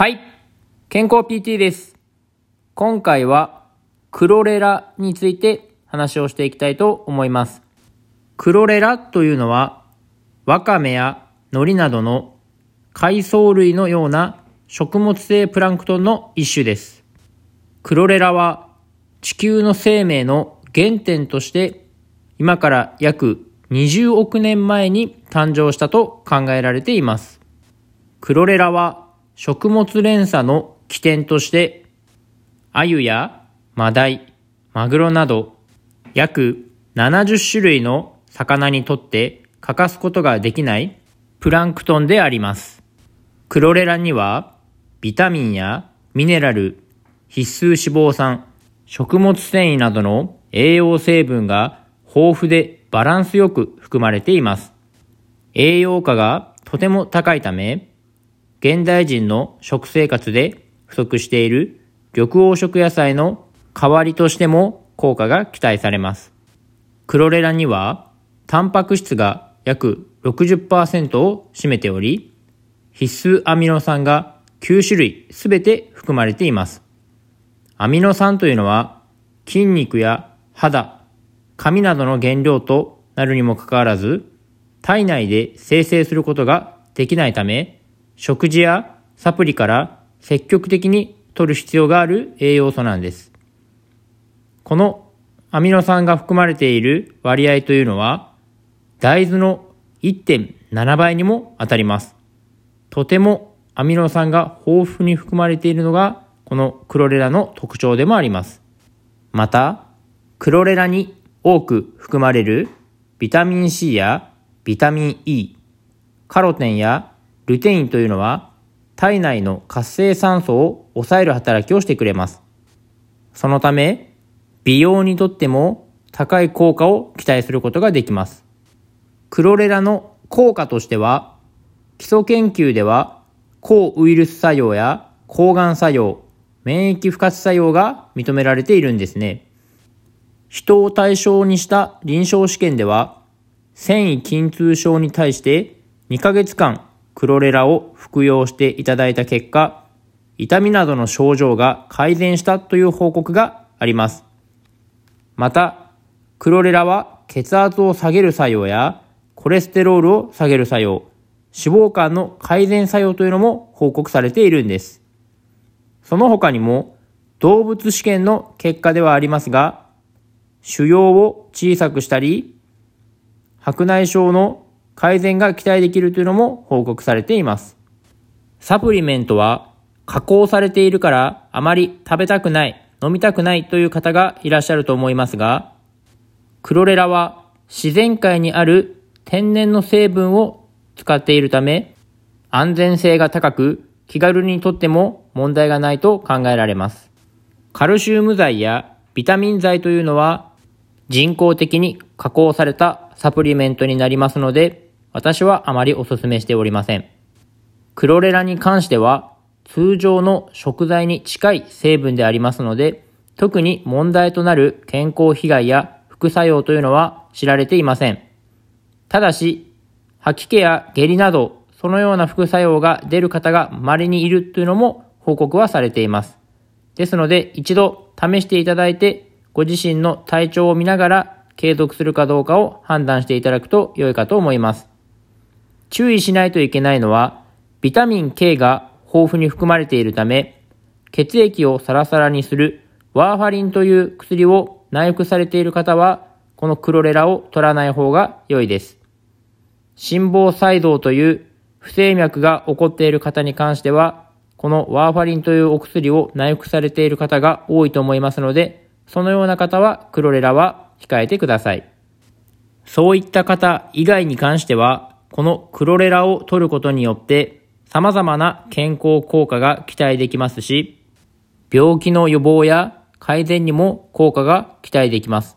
はい。健康 PT です。今回はクロレラについて話をしていきたいと思います。クロレラというのは、ワカメや海苔などの海藻類のような食物性プランクトンの一種です。クロレラは地球の生命の原点として今から約20億年前に誕生したと考えられています。クロレラは食物連鎖の起点として、アユやマダイ、マグロなど約70種類の魚にとって欠かすことができないプランクトンであります。クロレラにはビタミンやミネラル、必須脂肪酸、食物繊維などの栄養成分が豊富でバランスよく含まれています。栄養価がとても高いため、現代人の食生活で不足している緑黄色野菜の代わりとしても効果が期待されます。クロレラには、タンパク質が約60%を占めており、必須アミノ酸が9種類すべて含まれています。アミノ酸というのは、筋肉や肌、髪などの原料となるにもかかわらず、体内で生成することができないため、食事やサプリから積極的に摂る必要がある栄養素なんです。このアミノ酸が含まれている割合というのは、大豆の1.7倍にも当たります。とてもアミノ酸が豊富に含まれているのが、このクロレラの特徴でもあります。また、クロレラに多く含まれるビタミン C やビタミン E、カロテンやルテインというのは体内の活性酸素を抑える働きをしてくれます。そのため、美容にとっても高い効果を期待することができます。クロレラの効果としては、基礎研究では抗ウイルス作用や抗がん作用、免疫不活作用が認められているんですね。人を対象にした臨床試験では、繊維筋痛症に対して2ヶ月間クロレラを服用していただいた結果、痛みなどの症状が改善したという報告があります。また、クロレラは血圧を下げる作用やコレステロールを下げる作用、脂肪肝の改善作用というのも報告されているんです。その他にも動物試験の結果ではありますが、腫瘍を小さくしたり、白内障の改善が期待できるというのも報告されています。サプリメントは加工されているからあまり食べたくない、飲みたくないという方がいらっしゃると思いますが、クロレラは自然界にある天然の成分を使っているため、安全性が高く気軽にとっても問題がないと考えられます。カルシウム剤やビタミン剤というのは人工的に加工されたサプリメントになりますので、私はあまりお勧めしておりません。クロレラに関しては、通常の食材に近い成分でありますので、特に問題となる健康被害や副作用というのは知られていません。ただし、吐き気や下痢など、そのような副作用が出る方が稀にいるというのも報告はされています。ですので、一度試していただいて、ご自身の体調を見ながら継続するかどうかを判断していただくと良いかと思います。注意しないといけないのは、ビタミン K が豊富に含まれているため、血液をサラサラにするワーファリンという薬を内服されている方は、このクロレラを取らない方が良いです。心房細動という不整脈が起こっている方に関しては、このワーファリンというお薬を内服されている方が多いと思いますので、そのような方はクロレラは控えてください。そういった方以外に関しては、このクロレラを取ることによって様々な健康効果が期待できますし、病気の予防や改善にも効果が期待できます。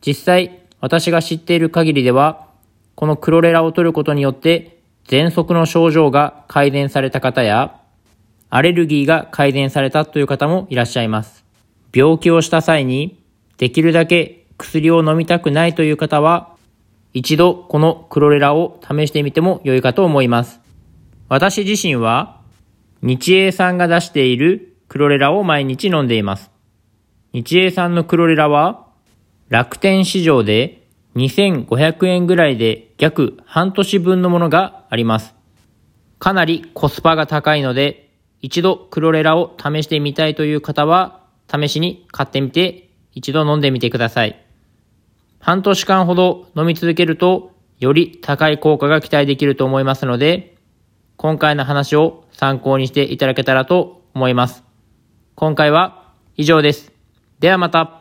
実際、私が知っている限りでは、このクロレラを取ることによって、喘息の症状が改善された方や、アレルギーが改善されたという方もいらっしゃいます。病気をした際に、できるだけ薬を飲みたくないという方は、一度このクロレラを試してみても良いかと思います。私自身は、日英さんが出しているクロレラを毎日飲んでいます。日英さんのクロレラは楽天市場で2500円ぐらいで約半年分のものがあります。かなりコスパが高いので一度クロレラを試してみたいという方は試しに買ってみて一度飲んでみてください。半年間ほど飲み続けるとより高い効果が期待できると思いますので今回の話を参考にしていただけたらと思います。今回は以上です。ではまた。